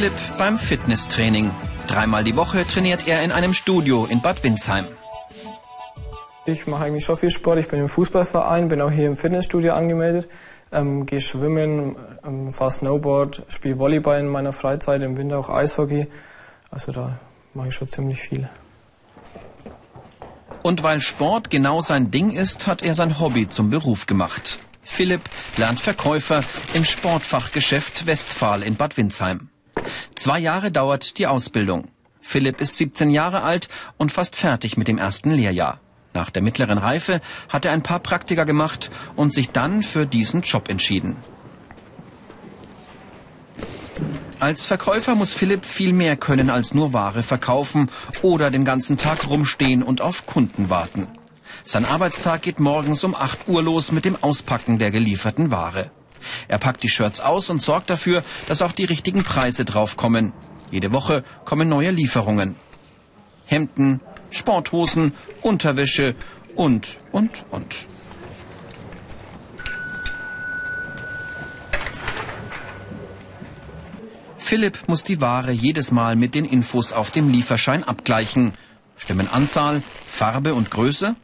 Philipp beim Fitnesstraining. Dreimal die Woche trainiert er in einem Studio in Bad Windsheim. Ich mache eigentlich schon viel Sport. Ich bin im Fußballverein, bin auch hier im Fitnessstudio angemeldet, ähm, gehe schwimmen, ähm, fahre Snowboard, spiele Volleyball in meiner Freizeit, im Winter auch Eishockey. Also da mache ich schon ziemlich viel. Und weil Sport genau sein Ding ist, hat er sein Hobby zum Beruf gemacht. Philipp lernt Verkäufer im Sportfachgeschäft Westphal in Bad Windsheim. Zwei Jahre dauert die Ausbildung. Philipp ist 17 Jahre alt und fast fertig mit dem ersten Lehrjahr. Nach der mittleren Reife hat er ein paar Praktika gemacht und sich dann für diesen Job entschieden. Als Verkäufer muss Philipp viel mehr können als nur Ware verkaufen oder den ganzen Tag rumstehen und auf Kunden warten. Sein Arbeitstag geht morgens um 8 Uhr los mit dem Auspacken der gelieferten Ware. Er packt die Shirts aus und sorgt dafür, dass auch die richtigen Preise draufkommen. Jede Woche kommen neue Lieferungen. Hemden, Sporthosen, Unterwäsche und, und, und. Philipp muss die Ware jedes Mal mit den Infos auf dem Lieferschein abgleichen. Stimmen Anzahl, Farbe und Größe?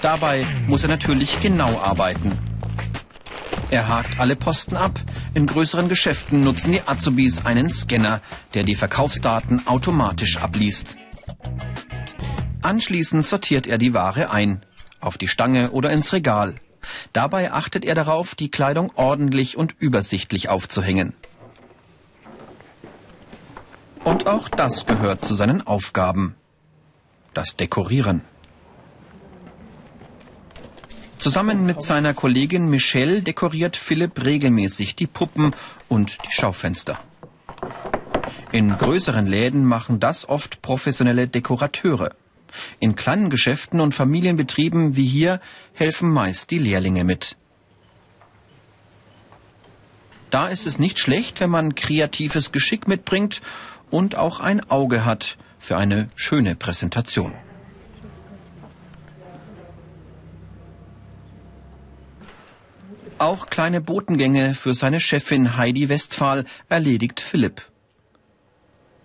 Dabei muss er natürlich genau arbeiten. Er hakt alle Posten ab. In größeren Geschäften nutzen die Azubis einen Scanner, der die Verkaufsdaten automatisch abliest. Anschließend sortiert er die Ware ein, auf die Stange oder ins Regal. Dabei achtet er darauf, die Kleidung ordentlich und übersichtlich aufzuhängen. Und auch das gehört zu seinen Aufgaben. Das Dekorieren. Zusammen mit seiner Kollegin Michelle dekoriert Philipp regelmäßig die Puppen und die Schaufenster. In größeren Läden machen das oft professionelle Dekorateure. In kleinen Geschäften und Familienbetrieben wie hier helfen meist die Lehrlinge mit. Da ist es nicht schlecht, wenn man kreatives Geschick mitbringt und auch ein Auge hat für eine schöne Präsentation. Auch kleine Botengänge für seine Chefin Heidi Westphal erledigt Philipp.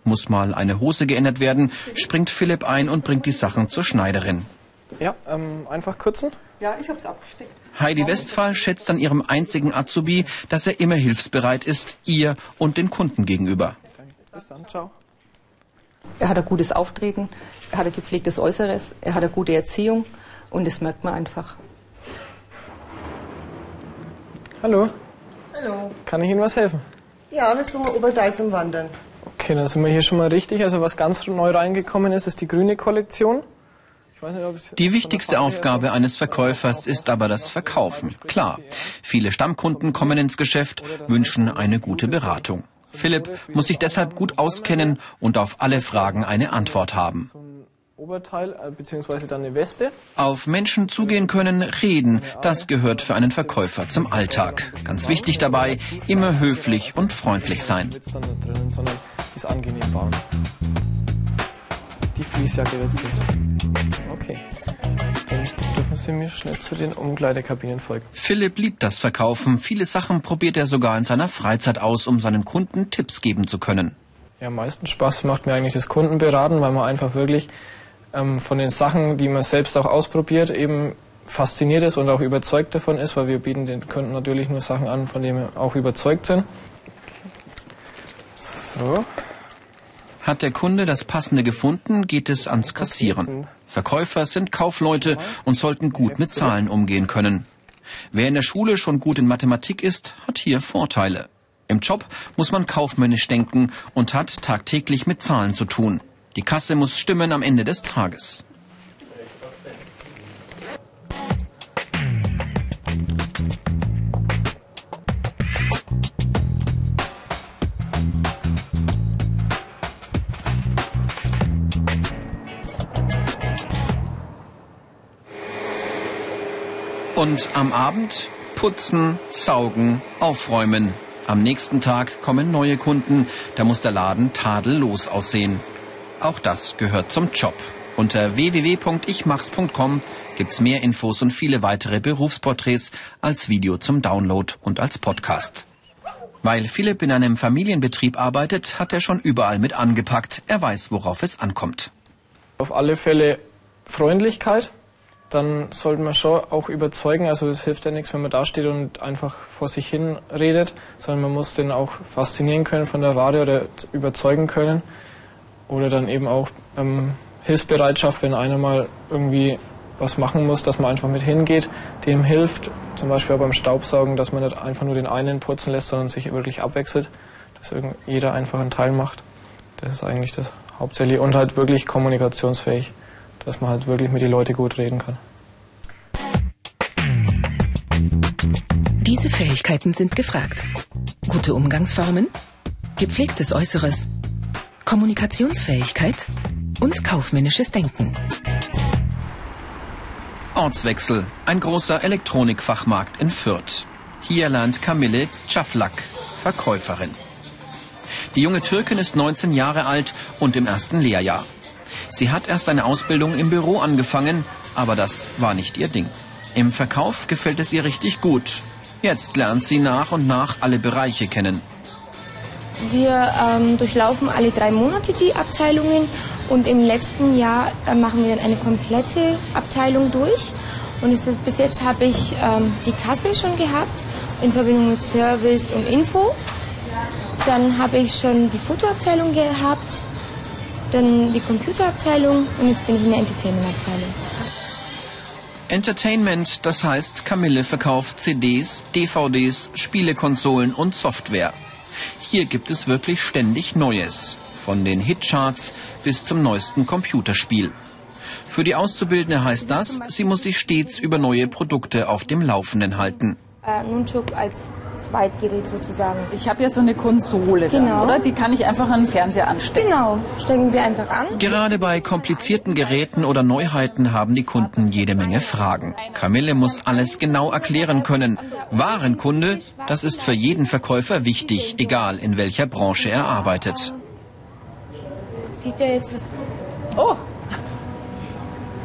Muss mal eine Hose geändert werden, springt Philipp ein und bringt die Sachen zur Schneiderin. Ja, ähm, einfach kürzen. Ja, ich hab's abgesteckt. Heidi Westphal schätzt an ihrem einzigen Azubi, dass er immer hilfsbereit ist, ihr und den Kunden gegenüber. Bis dann, ciao. Er hat ein gutes Auftreten, er hat ein gepflegtes Äußeres, er hat eine gute Erziehung und das merkt man einfach. Hallo, Hallo. kann ich Ihnen was helfen? Ja, wir suchen Oberteil zum Wandern. Okay, dann sind wir hier schon mal richtig. Also was ganz neu reingekommen ist, ist die grüne Kollektion. Ich weiß nicht, ob ich- Die wichtigste Aufgabe eines Verkäufers ist aber das Verkaufen. Klar, viele Stammkunden kommen ins Geschäft, wünschen eine gute Beratung. Philipp muss sich deshalb gut auskennen und auf alle Fragen eine Antwort haben. Oberteil äh, beziehungsweise dann eine Weste. Auf Menschen zugehen können, reden, das gehört für einen Verkäufer zum Alltag. Ganz wichtig dabei, immer höflich und freundlich sein. Die Fließjacke dazu. Okay. Dann dürfen Sie mir schnell zu den Umkleidekabinen folgen. Philipp liebt das Verkaufen. Viele Sachen probiert er sogar in seiner Freizeit aus, um seinen Kunden Tipps geben zu können. Ja, am meisten Spaß macht mir eigentlich das Kundenberaten, weil man einfach wirklich ähm, von den Sachen, die man selbst auch ausprobiert, eben fasziniert ist und auch überzeugt davon ist, weil wir bieten den Kunden natürlich nur Sachen an, von denen wir auch überzeugt sind. So, Hat der Kunde das Passende gefunden, geht es ans Kassieren. Verkäufer sind Kaufleute und sollten gut mit Zahlen umgehen können. Wer in der Schule schon gut in Mathematik ist, hat hier Vorteile. Im Job muss man kaufmännisch denken und hat tagtäglich mit Zahlen zu tun. Die Kasse muss stimmen am Ende des Tages. Und am Abend putzen, saugen, aufräumen. Am nächsten Tag kommen neue Kunden, da muss der Laden tadellos aussehen. Auch das gehört zum Job. Unter www.ichmachs.com gibt's mehr Infos und viele weitere Berufsporträts als Video zum Download und als Podcast. Weil Philipp in einem Familienbetrieb arbeitet, hat er schon überall mit angepackt. Er weiß, worauf es ankommt. Auf alle Fälle Freundlichkeit. Dann sollte man schon auch überzeugen. Also es hilft ja nichts, wenn man da steht und einfach vor sich hin redet, sondern man muss den auch faszinieren können von der Ware oder überzeugen können. Oder dann eben auch ähm, Hilfsbereitschaft, wenn einer mal irgendwie was machen muss, dass man einfach mit hingeht, dem hilft. Zum Beispiel auch beim Staubsaugen, dass man nicht einfach nur den einen putzen lässt, sondern sich wirklich abwechselt, dass jeder einfach einen Teil macht. Das ist eigentlich das Hauptsächliche. Und halt wirklich kommunikationsfähig, dass man halt wirklich mit den Leuten gut reden kann. Diese Fähigkeiten sind gefragt. Gute Umgangsformen, gepflegtes Äußeres, Kommunikationsfähigkeit und kaufmännisches Denken. Ortswechsel, ein großer Elektronikfachmarkt in Fürth. Hier lernt Camille Czaflak, Verkäuferin. Die junge Türkin ist 19 Jahre alt und im ersten Lehrjahr. Sie hat erst eine Ausbildung im Büro angefangen, aber das war nicht ihr Ding. Im Verkauf gefällt es ihr richtig gut. Jetzt lernt sie nach und nach alle Bereiche kennen. Wir ähm, durchlaufen alle drei Monate die Abteilungen und im letzten Jahr äh, machen wir dann eine komplette Abteilung durch. Und ist, bis jetzt habe ich ähm, die Kasse schon gehabt in Verbindung mit Service und Info. Dann habe ich schon die Fotoabteilung gehabt, dann die Computerabteilung und jetzt bin ich in der Entertainment-Abteilung. Entertainment, das heißt, Camille verkauft CDs, DVDs, Spielekonsolen und Software. Hier gibt es wirklich ständig Neues von den Hitcharts bis zum neuesten Computerspiel. Für die Auszubildende heißt das, sie muss sich stets über neue Produkte auf dem Laufenden halten. Äh, Nunchuk als Zweitgerät sozusagen. Ich habe ja so eine Konsole, genau. dann, oder? Die kann ich einfach an den Fernseher anstecken. Genau, stecken Sie einfach an. Gerade bei komplizierten Geräten oder Neuheiten haben die Kunden jede Menge Fragen. Camille muss alles genau erklären können. Warenkunde, das ist für jeden Verkäufer wichtig, egal in welcher Branche er arbeitet. Sieht er jetzt was? Oh.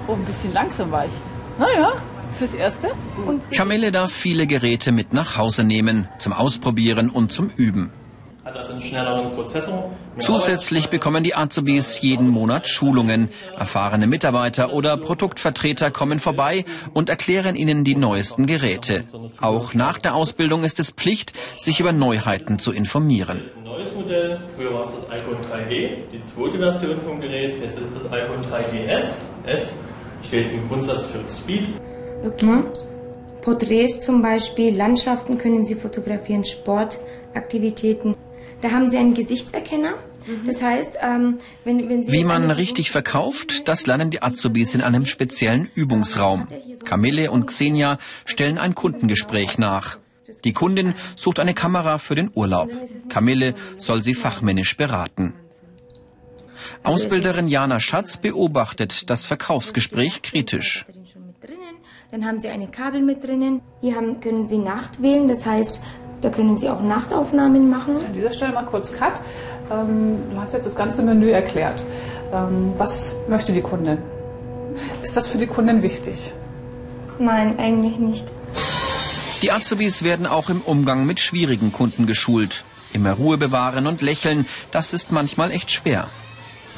Oh, ein bisschen langsam war ich. Naja, fürs Erste. Und Camille darf viele Geräte mit nach Hause nehmen, zum Ausprobieren und zum Üben. Hat also einen schnelleren Prozessor. Zusätzlich bekommen die Azubis jeden Monat Schulungen. Erfahrene Mitarbeiter oder Produktvertreter kommen vorbei und erklären ihnen die neuesten Geräte. Auch nach der Ausbildung ist es Pflicht, sich über Neuheiten zu informieren. Ein neues Modell. Früher war es das iPhone 3G, die zweite Version vom Gerät. Jetzt ist das iPhone 3GS. S steht im Grundsatz für Speed. Okay. Porträts zum Beispiel, Landschaften können Sie fotografieren, Sportaktivitäten. Da haben Sie einen Gesichtserkenner. Das heißt, ähm, wenn, wenn Sie Wie man richtig verkauft, das lernen die Azubis in einem speziellen Übungsraum. Camille und Xenia stellen ein Kundengespräch nach. Die Kundin sucht eine Kamera für den Urlaub. Camille soll sie fachmännisch beraten. Ausbilderin Jana Schatz beobachtet das Verkaufsgespräch kritisch. Batterien schon mit drinnen. Dann haben Sie eine Kabel mit drinnen. Hier haben, können Sie Nacht wählen, das heißt, da können Sie auch Nachtaufnahmen machen. An dieser Stelle mal kurz Cut. Ähm, du hast jetzt das ganze Menü erklärt. Ähm, was möchte die Kundin? Ist das für die Kundin wichtig? Nein, eigentlich nicht. Die Azubis werden auch im Umgang mit schwierigen Kunden geschult. Immer Ruhe bewahren und lächeln, das ist manchmal echt schwer.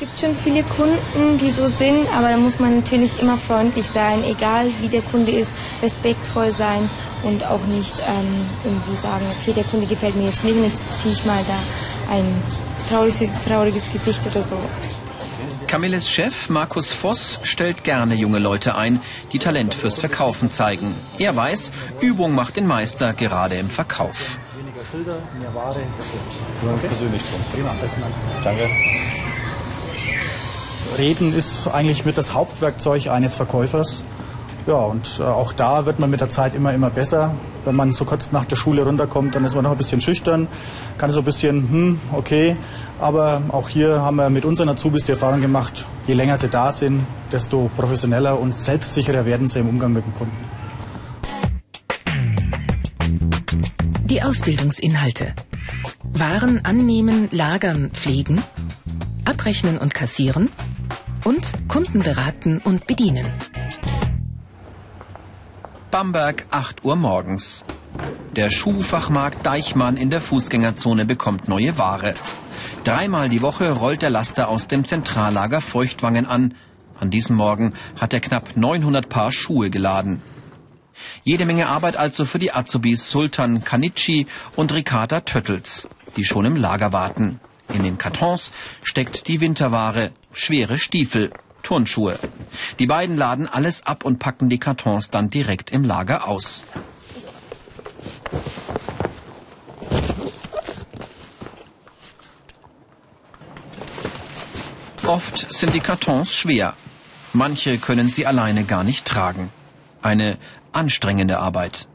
Es gibt schon viele Kunden, die so sind, aber da muss man natürlich immer freundlich sein, egal wie der Kunde ist, respektvoll sein und auch nicht ähm, irgendwie sagen, okay, der Kunde gefällt mir jetzt nicht und jetzt ziehe ich mal da ein trauriges, trauriges Gesicht oder so. Camilles Chef Markus Voss stellt gerne junge Leute ein, die Talent fürs Verkaufen zeigen. Er weiß, Übung macht den Meister gerade im Verkauf. weniger Schilder, mehr Ware. Das okay. persönlich drum. Prima. Danke. Reden ist eigentlich mit das Hauptwerkzeug eines Verkäufers. Ja, und äh, auch da wird man mit der Zeit immer, immer besser. Wenn man so kurz nach der Schule runterkommt, dann ist man noch ein bisschen schüchtern, kann so ein bisschen, hm, okay. Aber auch hier haben wir mit unseren Azubis die Erfahrung gemacht, je länger sie da sind, desto professioneller und selbstsicherer werden sie im Umgang mit dem Kunden. Die Ausbildungsinhalte. Waren annehmen, lagern, pflegen, abrechnen und kassieren und Kunden beraten und bedienen. Bamberg, 8 Uhr morgens. Der Schuhfachmarkt Deichmann in der Fußgängerzone bekommt neue Ware. Dreimal die Woche rollt der Laster aus dem Zentrallager Feuchtwangen an. An diesem Morgen hat er knapp 900 Paar Schuhe geladen. Jede Menge Arbeit also für die Azubis Sultan Kanichi und Ricarda Töttels, die schon im Lager warten. In den Kartons steckt die Winterware, schwere Stiefel, Turnschuhe. Die beiden laden alles ab und packen die Kartons dann direkt im Lager aus. Oft sind die Kartons schwer. Manche können sie alleine gar nicht tragen. Eine anstrengende Arbeit.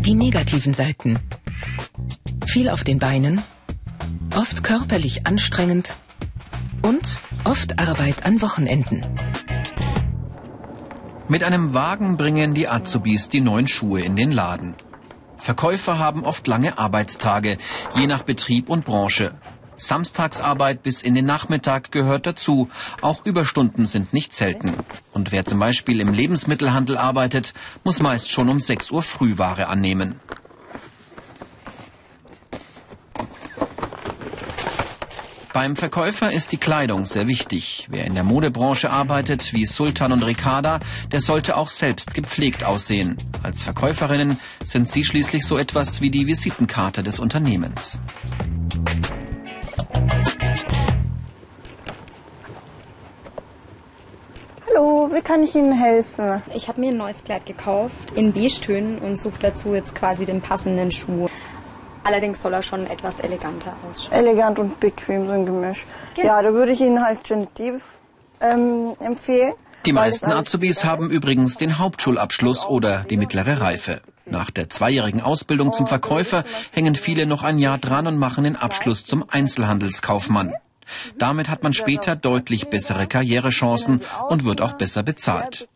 Die negativen Seiten. Viel auf den Beinen, oft körperlich anstrengend und oft Arbeit an Wochenenden. Mit einem Wagen bringen die Azubis die neuen Schuhe in den Laden. Verkäufer haben oft lange Arbeitstage, je nach Betrieb und Branche. Samstagsarbeit bis in den Nachmittag gehört dazu. Auch Überstunden sind nicht selten. Und wer zum Beispiel im Lebensmittelhandel arbeitet, muss meist schon um 6 Uhr Frühware annehmen. Beim Verkäufer ist die Kleidung sehr wichtig. Wer in der Modebranche arbeitet, wie Sultan und Ricarda, der sollte auch selbst gepflegt aussehen. Als Verkäuferinnen sind sie schließlich so etwas wie die Visitenkarte des Unternehmens. Hallo, wie kann ich Ihnen helfen? Ich habe mir ein neues Kleid gekauft in Beige-Tönen und suche dazu jetzt quasi den passenden Schuh. Allerdings soll er schon etwas eleganter ausschauen. Elegant und bequem, so ein Gemisch. Genau. Ja, da würde ich Ihnen halt Genitiv ähm, empfehlen. Die meisten Azubis haben übrigens den Hauptschulabschluss oder die mittlere Reife. Nach der zweijährigen Ausbildung zum Verkäufer hängen viele noch ein Jahr dran und machen den Abschluss zum Einzelhandelskaufmann. Damit hat man später deutlich bessere Karrierechancen und wird auch besser bezahlt.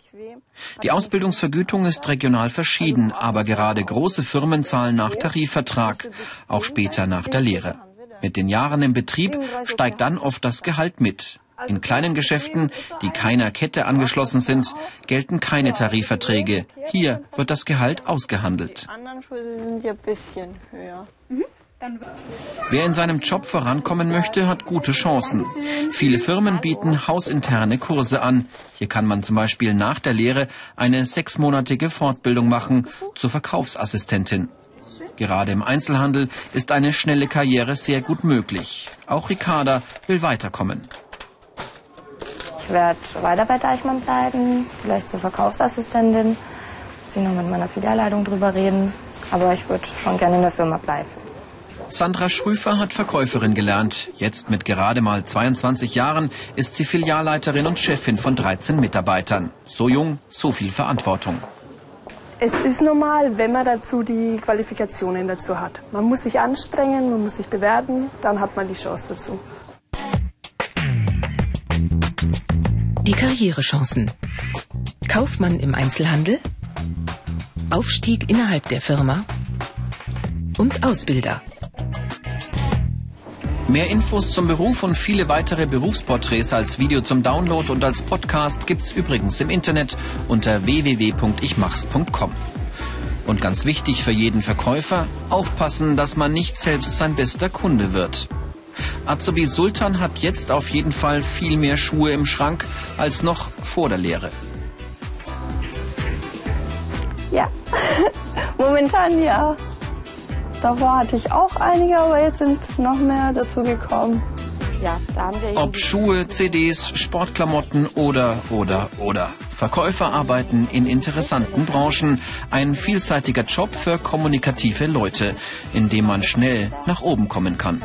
Die Ausbildungsvergütung ist regional verschieden, aber gerade große Firmen zahlen nach Tarifvertrag, auch später nach der Lehre. Mit den Jahren im Betrieb steigt dann oft das Gehalt mit. In kleinen Geschäften, die keiner Kette angeschlossen sind, gelten keine Tarifverträge. Hier wird das Gehalt ausgehandelt. Wer in seinem Job vorankommen möchte, hat gute Chancen. Viele Firmen bieten hausinterne Kurse an. Hier kann man zum Beispiel nach der Lehre eine sechsmonatige Fortbildung machen zur Verkaufsassistentin. Gerade im Einzelhandel ist eine schnelle Karriere sehr gut möglich. Auch Ricarda will weiterkommen. Ich werde weiter bei Deichmann bleiben, vielleicht zur Verkaufsassistentin, sie noch mit meiner Filialleitung drüber reden. Aber ich würde schon gerne in der Firma bleiben. Sandra Schrüfer hat Verkäuferin gelernt. Jetzt mit gerade mal 22 Jahren ist sie Filialleiterin und Chefin von 13 Mitarbeitern. So jung, so viel Verantwortung. Es ist normal, wenn man dazu die Qualifikationen dazu hat. Man muss sich anstrengen, man muss sich bewerben, dann hat man die Chance dazu. Die Karrierechancen. Kaufmann im Einzelhandel, Aufstieg innerhalb der Firma und Ausbilder. Mehr Infos zum Beruf und viele weitere Berufsporträts als Video zum Download und als Podcast gibt's übrigens im Internet unter www.ichmachs.com. Und ganz wichtig für jeden Verkäufer, aufpassen, dass man nicht selbst sein bester Kunde wird. Azubi Sultan hat jetzt auf jeden Fall viel mehr Schuhe im Schrank als noch vor der Lehre. Ja, momentan ja. Davor hatte ich auch einige, aber jetzt sind noch mehr dazu gekommen. Ja, da haben wir Ob Schuhe, CDs, Sportklamotten oder, oder, oder. Verkäufer arbeiten in interessanten Branchen. Ein vielseitiger Job für kommunikative Leute, in dem man schnell nach oben kommen kann.